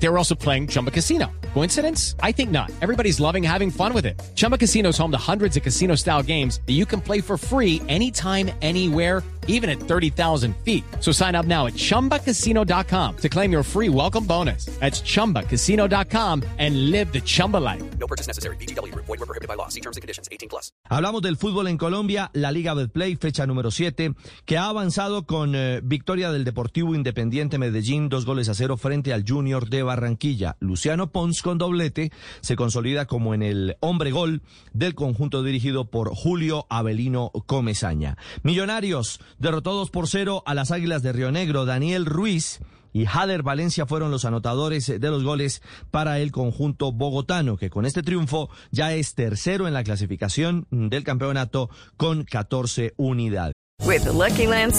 They were also playing Chumba Casino. Coincidence? I think not. Everybody's loving having fun with it. Chumba Casino is home to hundreds of casino style games that you can play for free anytime, anywhere, even at 30,000 feet. So sign up now at chumbacasino.com to claim your free welcome bonus. That's chumbacasino.com and live the Chumba life. No purchase necessary. VGW. Void were prohibited by law. See terms and conditions. 18 plus. Hablamos del fútbol en Colombia, la Liga Betplay, fecha número 7, que ha avanzado con eh, victoria del Deportivo Independiente Medellín, dos goles a cero frente al Junior de Barranquilla. Luciano Pons con doblete se consolida como en el hombre gol del conjunto dirigido por Julio Avelino Comezaña. Millonarios derrotó 2 por 0 a las Águilas de Río Negro. Daniel Ruiz y Jader Valencia fueron los anotadores de los goles para el conjunto bogotano, que con este triunfo ya es tercero en la clasificación del campeonato con 14 unidades. With the Lucky Land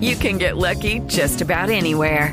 you can get lucky just about anywhere.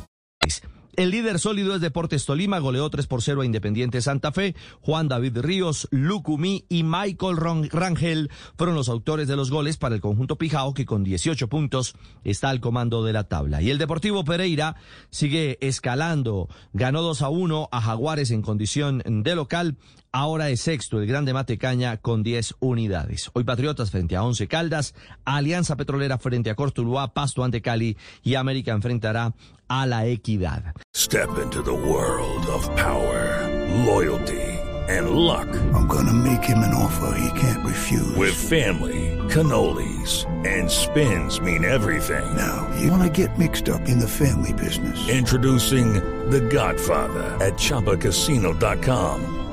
El líder sólido es Deportes Tolima, goleó 3 por 0 a Independiente Santa Fe. Juan David Ríos, Lucumí y Michael Rangel fueron los autores de los goles para el conjunto Pijao, que con 18 puntos está al comando de la tabla. Y el Deportivo Pereira sigue escalando. Ganó 2 a 1 a Jaguares en condición de local. Ahora es sexto el Grande Matecaña con 10 unidades. Hoy Patriotas frente a Once Caldas, Alianza Petrolera frente a Cortuluá, Pasto ante Cali y América enfrentará a la Equidad. Step into the world of power, loyalty and luck. I'm gonna make him an offer he can't refuse. With family, cannolis and spins mean everything. Now, you wanna get mixed up in the family business. Introducing The Godfather at chapacasino.com.